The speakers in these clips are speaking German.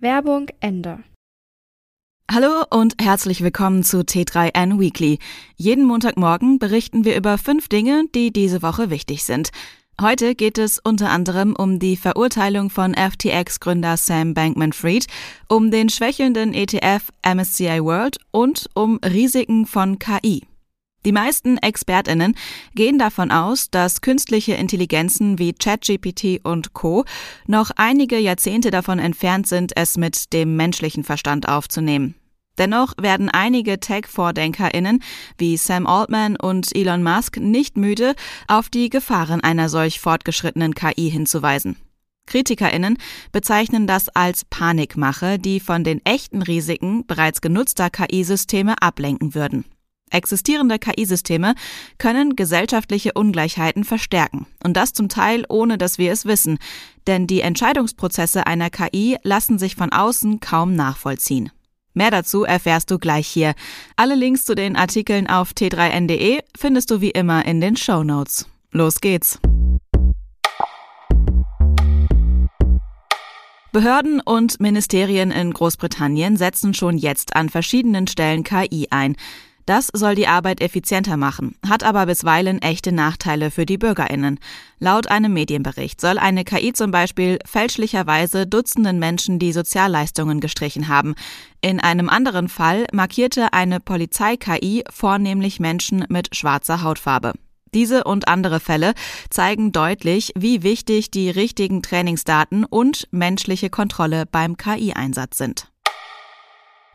Werbung Ende. Hallo und herzlich willkommen zu T3N Weekly. Jeden Montagmorgen berichten wir über fünf Dinge, die diese Woche wichtig sind. Heute geht es unter anderem um die Verurteilung von FTX-Gründer Sam Bankman-Fried, um den schwächelnden ETF MSCI World und um Risiken von KI. Die meisten Expertinnen gehen davon aus, dass künstliche Intelligenzen wie ChatGPT und Co noch einige Jahrzehnte davon entfernt sind, es mit dem menschlichen Verstand aufzunehmen. Dennoch werden einige Tech-Vordenkerinnen wie Sam Altman und Elon Musk nicht müde, auf die Gefahren einer solch fortgeschrittenen KI hinzuweisen. Kritikerinnen bezeichnen das als Panikmache, die von den echten Risiken bereits genutzter KI-Systeme ablenken würden. Existierende KI-Systeme können gesellschaftliche Ungleichheiten verstärken, und das zum Teil ohne dass wir es wissen, denn die Entscheidungsprozesse einer KI lassen sich von außen kaum nachvollziehen. Mehr dazu erfährst du gleich hier. Alle Links zu den Artikeln auf t3n.de findest du wie immer in den Show Notes. Los geht's! Behörden und Ministerien in Großbritannien setzen schon jetzt an verschiedenen Stellen KI ein. Das soll die Arbeit effizienter machen, hat aber bisweilen echte Nachteile für die Bürgerinnen. Laut einem Medienbericht soll eine KI zum Beispiel fälschlicherweise Dutzenden Menschen die Sozialleistungen gestrichen haben. In einem anderen Fall markierte eine Polizei-KI vornehmlich Menschen mit schwarzer Hautfarbe. Diese und andere Fälle zeigen deutlich, wie wichtig die richtigen Trainingsdaten und menschliche Kontrolle beim KI-Einsatz sind.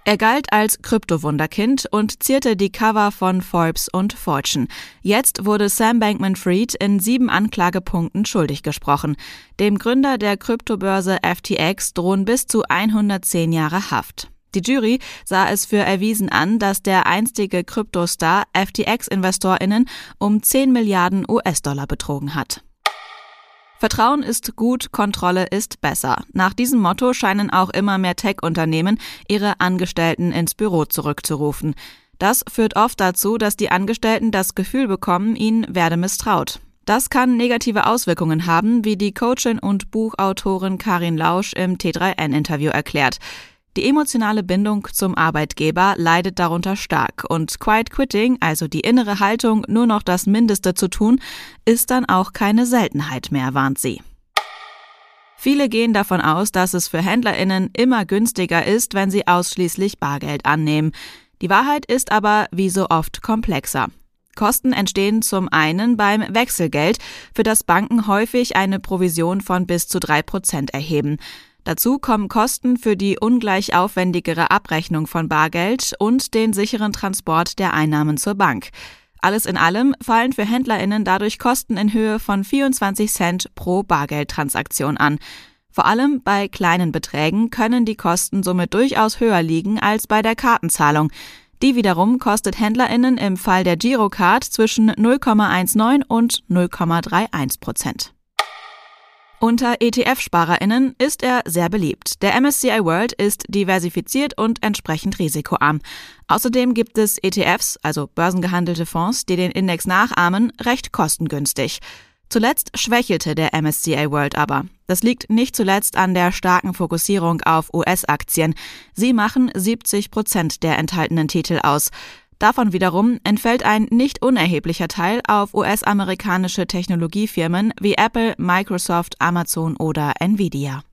Er galt als Kryptowunderkind und zierte die Cover von Forbes und Fortune. Jetzt wurde Sam Bankman-Fried in sieben Anklagepunkten schuldig gesprochen. Dem Gründer der Kryptobörse FTX drohen bis zu 110 Jahre Haft. Die Jury sah es für erwiesen an, dass der einstige Kryptostar FTX-InvestorInnen um 10 Milliarden US-Dollar betrogen hat. Vertrauen ist gut, Kontrolle ist besser. Nach diesem Motto scheinen auch immer mehr Tech-Unternehmen ihre Angestellten ins Büro zurückzurufen. Das führt oft dazu, dass die Angestellten das Gefühl bekommen, ihnen werde misstraut. Das kann negative Auswirkungen haben, wie die Coachin und Buchautorin Karin Lausch im T3N-Interview erklärt. Die emotionale Bindung zum Arbeitgeber leidet darunter stark und Quiet Quitting, also die innere Haltung, nur noch das Mindeste zu tun, ist dann auch keine Seltenheit mehr, warnt sie. Viele gehen davon aus, dass es für Händlerinnen immer günstiger ist, wenn sie ausschließlich Bargeld annehmen. Die Wahrheit ist aber wie so oft komplexer. Kosten entstehen zum einen beim Wechselgeld, für das Banken häufig eine Provision von bis zu drei Prozent erheben. Dazu kommen Kosten für die ungleich aufwendigere Abrechnung von Bargeld und den sicheren Transport der Einnahmen zur Bank. Alles in allem fallen für Händlerinnen dadurch Kosten in Höhe von 24 Cent pro Bargeldtransaktion an. Vor allem bei kleinen Beträgen können die Kosten somit durchaus höher liegen als bei der Kartenzahlung. Die wiederum kostet Händlerinnen im Fall der Girocard zwischen 0,19 und 0,31 Prozent. Unter ETF-SparerInnen ist er sehr beliebt. Der MSCI World ist diversifiziert und entsprechend risikoarm. Außerdem gibt es ETFs, also börsengehandelte Fonds, die den Index nachahmen, recht kostengünstig. Zuletzt schwächelte der MSCI World aber. Das liegt nicht zuletzt an der starken Fokussierung auf US-Aktien. Sie machen 70 Prozent der enthaltenen Titel aus. Davon wiederum entfällt ein nicht unerheblicher Teil auf US-amerikanische Technologiefirmen wie Apple, Microsoft, Amazon oder Nvidia.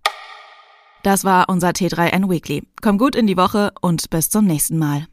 Das war unser T3N Weekly. Komm gut in die Woche und bis zum nächsten Mal.